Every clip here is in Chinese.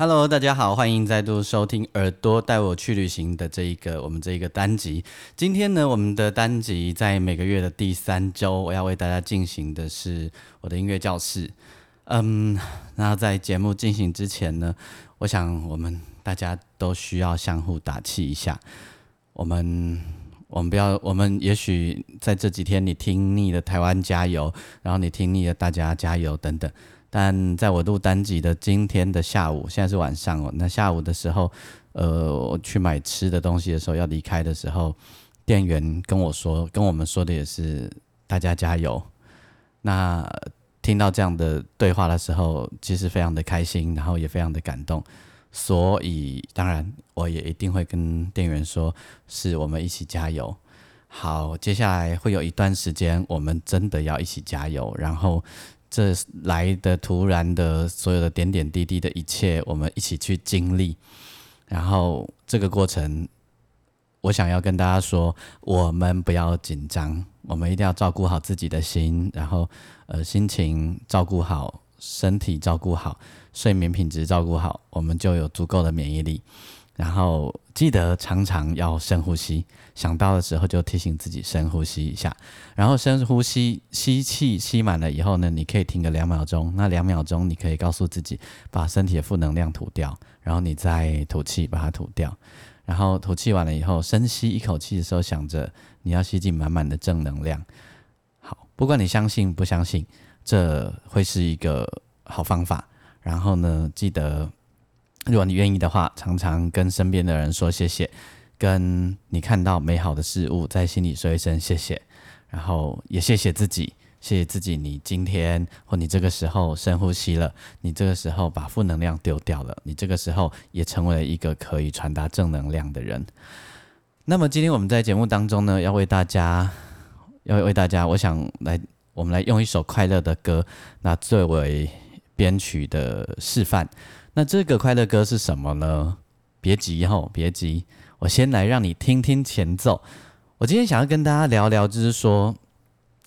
Hello，大家好，欢迎再度收听《耳朵带我去旅行》的这一个我们这一个单集。今天呢，我们的单集在每个月的第三周，我要为大家进行的是我的音乐教室。嗯，那在节目进行之前呢，我想我们大家都需要相互打气一下。我们我们不要，我们也许在这几天你听腻了台湾加油，然后你听腻了大家加油等等。但在我录单集的今天的下午，现在是晚上哦。那下午的时候，呃，我去买吃的东西的时候，要离开的时候，店员跟我说，跟我们说的也是大家加油。那听到这样的对话的时候，其实非常的开心，然后也非常的感动。所以，当然我也一定会跟店员说，是我们一起加油。好，接下来会有一段时间，我们真的要一起加油，然后。这来的突然的所有的点点滴滴的一切，我们一起去经历。然后这个过程，我想要跟大家说，我们不要紧张，我们一定要照顾好自己的心，然后呃心情照顾好，身体照顾好，睡眠品质照顾好，我们就有足够的免疫力。然后记得常常要深呼吸，想到的时候就提醒自己深呼吸一下。然后深呼吸，吸气吸满了以后呢，你可以停个两秒钟。那两秒钟你可以告诉自己，把身体的负能量吐掉，然后你再吐气把它吐掉。然后吐气完了以后，深吸一口气的时候，想着你要吸进满满的正能量。好，不管你相信不相信，这会是一个好方法。然后呢，记得。如果你愿意的话，常常跟身边的人说谢谢，跟你看到美好的事物，在心里说一声谢谢，然后也谢谢自己，谢谢自己，你今天或你这个时候深呼吸了，你这个时候把负能量丢掉了，你这个时候也成为了一个可以传达正能量的人。那么今天我们在节目当中呢，要为大家，要为大家，我想来，我们来用一首快乐的歌，那作为编曲的示范。那这个快乐歌是什么呢？别急吼，别急，我先来让你听听前奏。我今天想要跟大家聊聊，就是说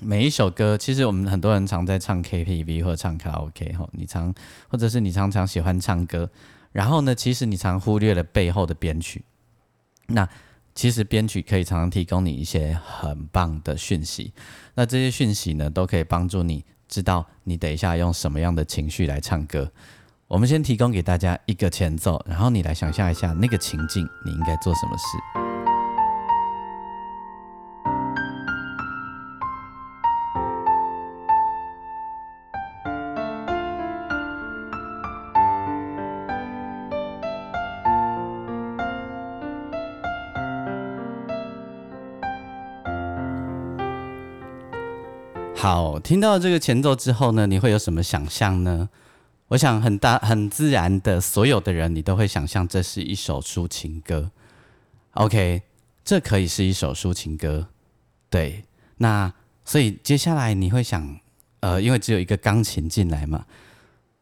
每一首歌，其实我们很多人常在唱 KTV 或者唱卡拉 OK 哈，你常或者是你常常喜欢唱歌，然后呢，其实你常忽略了背后的编曲。那其实编曲可以常常提供你一些很棒的讯息，那这些讯息呢，都可以帮助你知道你等一下用什么样的情绪来唱歌。我们先提供给大家一个前奏，然后你来想象一下那个情境，你应该做什么事？好，听到这个前奏之后呢，你会有什么想象呢？我想很大很自然的，所有的人你都会想象这是一首抒情歌。OK，这可以是一首抒情歌。对，那所以接下来你会想，呃，因为只有一个钢琴进来嘛，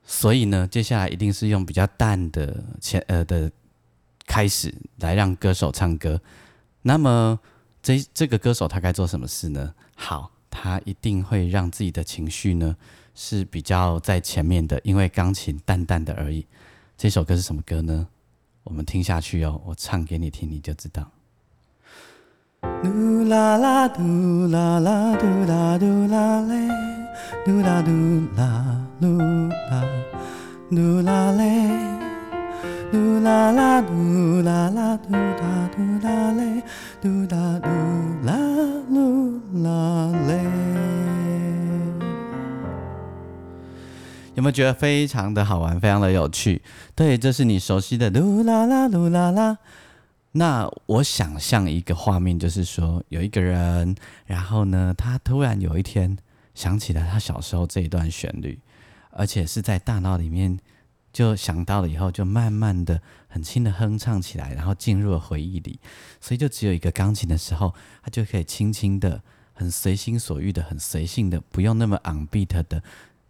所以呢，接下来一定是用比较淡的前呃的开始来让歌手唱歌。那么这这个歌手他该做什么事呢？好，他一定会让自己的情绪呢。是比较在前面的，因为钢琴淡淡的而已。这首歌是什么歌呢？我们听下去哦，我唱给你听，你就知道。嘟啦啦嘟啦啦嘟啦嘟啦嘞，嘟啦嘟啦嘟啦嘟啦嘞，嘟啦啦嘟啦啦嘟啦嘟啦嘞，嘟啦嘟啦嘟啦嘞。没有觉得非常的好玩，非常的有趣？对，这是你熟悉的噜啦啦噜啦啦。那我想象一个画面，就是说有一个人，然后呢，他突然有一天想起了他小时候这一段旋律，而且是在大脑里面就想到了以后，就慢慢的很轻的哼唱起来，然后进入了回忆里。所以就只有一个钢琴的时候，他就可以轻轻的、很随心所欲的、很随性的，不用那么 on beat 的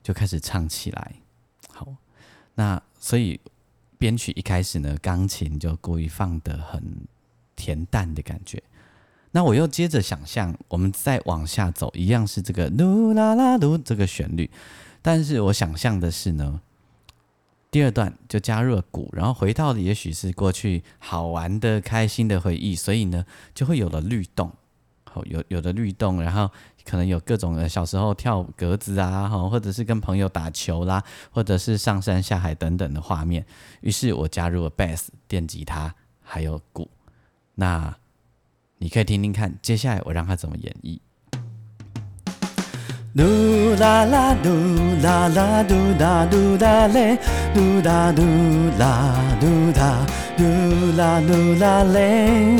就开始唱起来。好，那所以编曲一开始呢，钢琴就故意放的很恬淡的感觉。那我又接着想象，我们再往下走，一样是这个噜啦啦噜这个旋律，但是我想象的是呢，第二段就加入了鼓，然后回到的也许是过去好玩的、开心的回忆，所以呢，就会有了律动，好有有了律动，然后可能有各种的小时候跳格子啊，哈，或者是跟朋友打球啦，或者是上山下海等等的画面。于是我加入了 bass 电吉他，还有鼓，那。你可以听听看，接下来我让他怎么演绎。嘟啦啦嘟啦啦嘟哒嘟哒嘞，嘟哒嘟啦嘟哒嘟啦嘟啦嘞，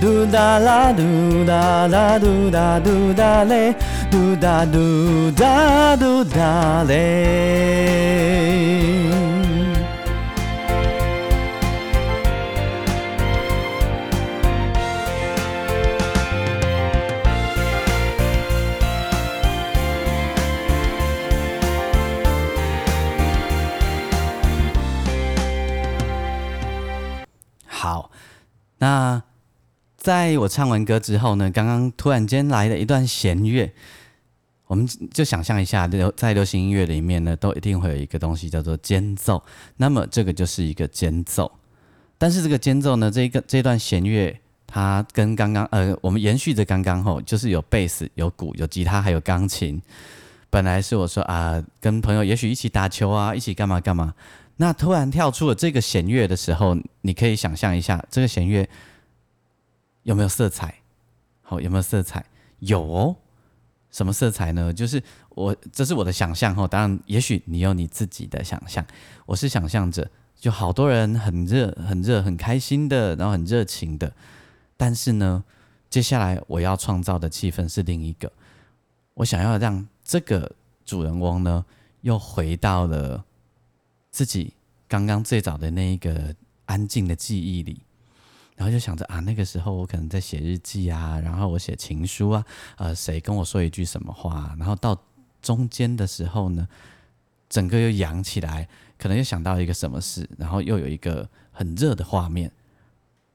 嘟哒啦嘟哒啦嘟哒嘟哒嘞，嘟哒嘟哒嘟哒嘞。在我唱完歌之后呢，刚刚突然间来了一段弦乐，我们就想象一下，流在流行音乐里面呢，都一定会有一个东西叫做间奏。那么这个就是一个间奏，但是这个间奏呢，这一个这段弦乐，它跟刚刚呃，我们延续着刚刚后，就是有贝斯、有鼓、有吉他，还有钢琴。本来是我说啊，跟朋友也许一起打球啊，一起干嘛干嘛。那突然跳出了这个弦乐的时候，你可以想象一下，这个弦乐有没有色彩？好，有没有色彩？有哦。什么色彩呢？就是我，这是我的想象哦。当然，也许你有你自己的想象。我是想象着，就好多人很热、很热、很开心的，然后很热情的。但是呢，接下来我要创造的气氛是另一个。我想要让这个主人翁呢，又回到了。自己刚刚最早的那一个安静的记忆里，然后就想着啊，那个时候我可能在写日记啊，然后我写情书啊，呃，谁跟我说一句什么话，然后到中间的时候呢，整个又扬起来，可能又想到一个什么事，然后又有一个很热的画面，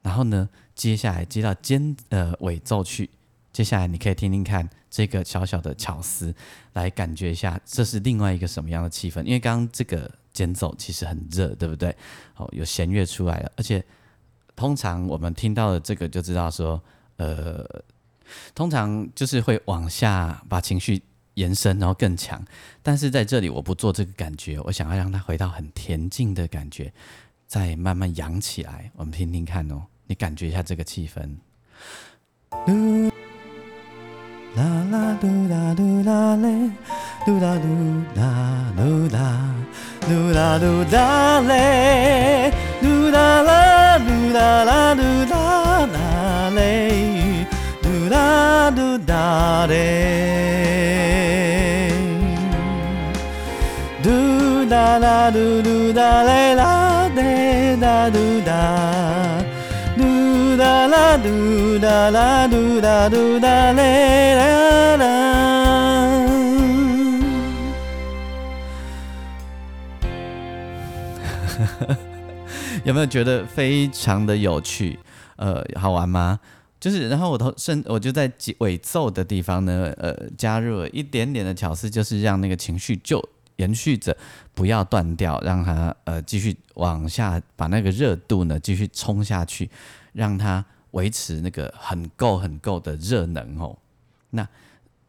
然后呢，接下来接到间呃尾奏去，接下来你可以听听看这个小小的巧思，来感觉一下这是另外一个什么样的气氛，因为刚刚这个。间奏其实很热，对不对？哦，有弦乐出来了，而且通常我们听到的这个就知道说，呃，通常就是会往下把情绪延伸，然后更强。但是在这里我不做这个感觉，我想要让它回到很恬静的感觉，再慢慢扬起来。我们听听看哦，你感觉一下这个气氛。啦啦嘟啦嘟啦嘞，嘟啦嘟啦嘟啦，嘟啦嘟啦嘞，嘟啦啦嘟啦啦嘟啦啦嘞，嘟啦嘟啦嘞，嘟啦啦嘟嘟啦嘞啦嘞啦嘟啦。嘟哒啦嘟哒啦嘟哒嘟哒嘞啦有没有觉得非常的有趣？呃，好玩吗？就是，然后我头甚我就在尾奏的地方呢，呃，加入了一点点的巧思，就是让那个情绪就延续着，不要断掉，让它呃继续往下，把那个热度呢继续冲下去。让它维持那个很够很够的热能哦，那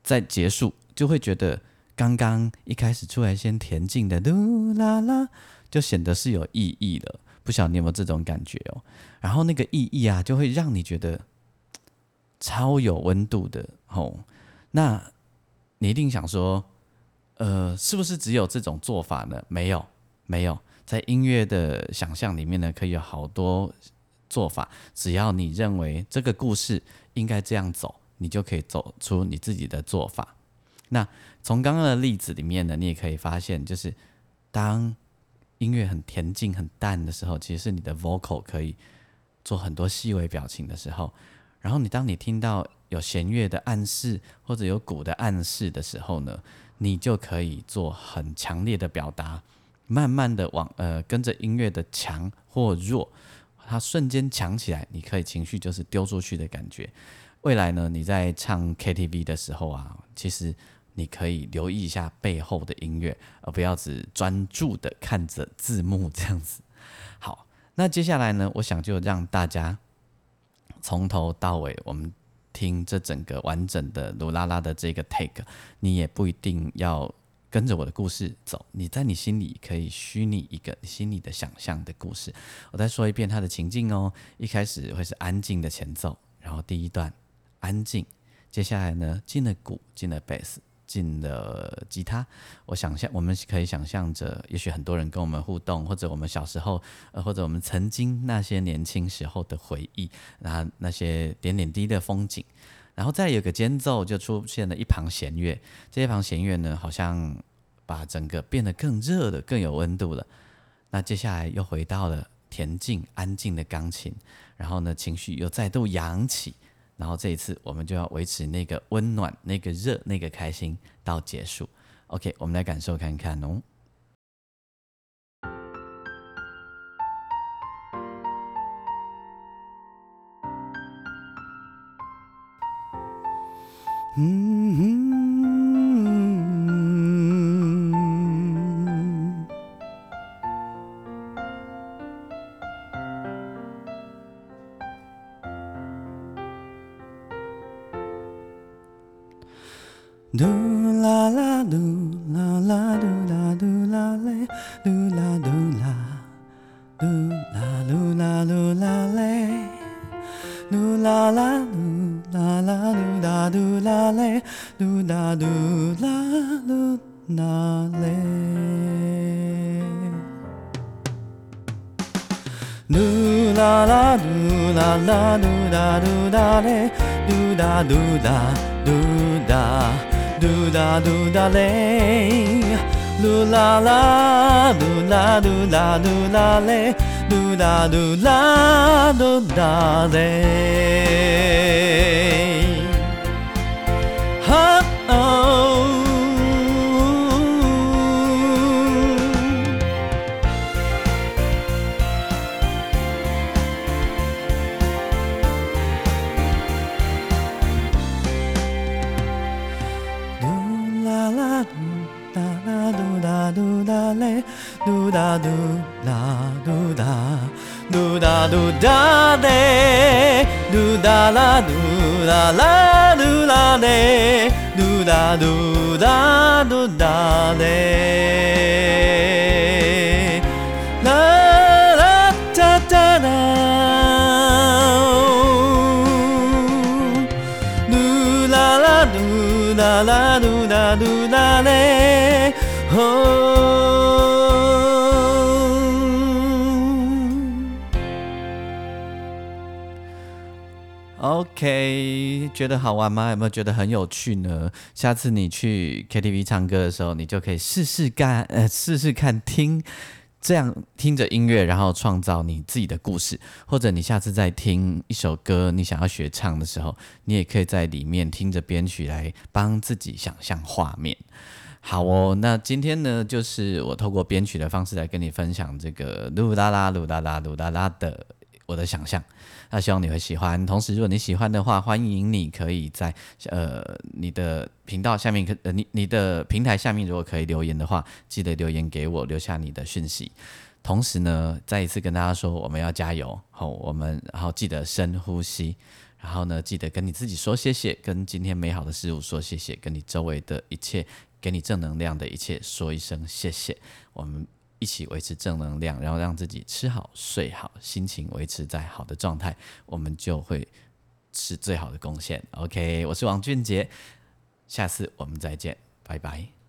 在结束就会觉得刚刚一开始出来先恬静的嘟啦啦，就显得是有意义了。不晓得你有没有这种感觉哦？然后那个意义啊，就会让你觉得 超有温度的哦。那你一定想说，呃，是不是只有这种做法呢？没有，没有，在音乐的想象里面呢，可以有好多。做法，只要你认为这个故事应该这样走，你就可以走出你自己的做法。那从刚刚的例子里面呢，你也可以发现，就是当音乐很恬静、很淡的时候，其实是你的 vocal 可以做很多细微表情的时候。然后你当你听到有弦乐的暗示或者有鼓的暗示的时候呢，你就可以做很强烈的表达，慢慢的往呃跟着音乐的强或弱，它瞬间强起来，你可以情绪就是丢出去的感觉。未来呢，你在唱 KTV 的时候啊，其实你可以留意一下背后的音乐，而不要只专注的看着字幕这样子。好，那接下来呢，我想就让大家。从头到尾，我们听这整个完整的鲁拉拉的这个 take，你也不一定要跟着我的故事走，你在你心里可以虚拟一个你心里的想象的故事。我再说一遍它的情境哦，一开始会是安静的前奏，然后第一段安静，接下来呢进了鼓，进了贝斯。进了吉他，我想象我们可以想象着，也许很多人跟我们互动，或者我们小时候，呃，或者我们曾经那些年轻时候的回忆，然后那些点点滴滴的风景，然后再有个间奏，就出现了一旁弦乐，这一旁弦乐呢，好像把整个变得更热的、更有温度了。那接下来又回到了恬静安静的钢琴，然后呢，情绪又再度扬起。然后这一次，我们就要维持那个温暖、那个热、那个开心到结束。OK，我们来感受看看哦。嘟啦啦嘟啦啦嘟啦嘟啦嘞，嘟啦嘟啦，嘟啦嘟啦嘟啦嘞，嘟啦啦嘟啦啦嘟啦嘟啦嘞，嘟啦嘟啦嘟啦嘞，嘟啦啦嘟啦啦嘟啦嘟啦嘞，嘟啦嘟啦嘟啦。嘟啦嘟啦嘞，嘟啦啦，嘟 啦嘟啦嘟啦嘞，嘟啦嘟啦嘟啦嘞。哒嘟啦嘟哒，嘟哒嘟哒嘞，嘟哒啦嘟啦啦嘟啦嘞，嘟哒嘟哒嘟哒嘞，啦啦哒哒哒，嘟啦啦嘟啦啦嘟哒嘟啦嘞，哦。觉得好玩吗？有没有觉得很有趣呢？下次你去 KTV 唱歌的时候，你就可以试试干，呃，试试看听这样听着音乐，然后创造你自己的故事。或者你下次再听一首歌，你想要学唱的时候，你也可以在里面听着编曲来帮自己想象画面。好哦，那今天呢，就是我透过编曲的方式来跟你分享这个噜啦啦噜啦啦噜啦啦的我的想象。那希望你会喜欢。同时，如果你喜欢的话，欢迎你可以在呃你的频道下面，可呃你你的平台下面，如果可以留言的话，记得留言给我，留下你的讯息。同时呢，再一次跟大家说，我们要加油，好，我们然后记得深呼吸，然后呢，记得跟你自己说谢谢，跟今天美好的事物说谢谢，跟你周围的一切，给你正能量的一切说一声谢谢。我们。一起维持正能量，然后让自己吃好睡好，心情维持在好的状态，我们就会是最好的贡献。OK，我是王俊杰，下次我们再见，拜拜。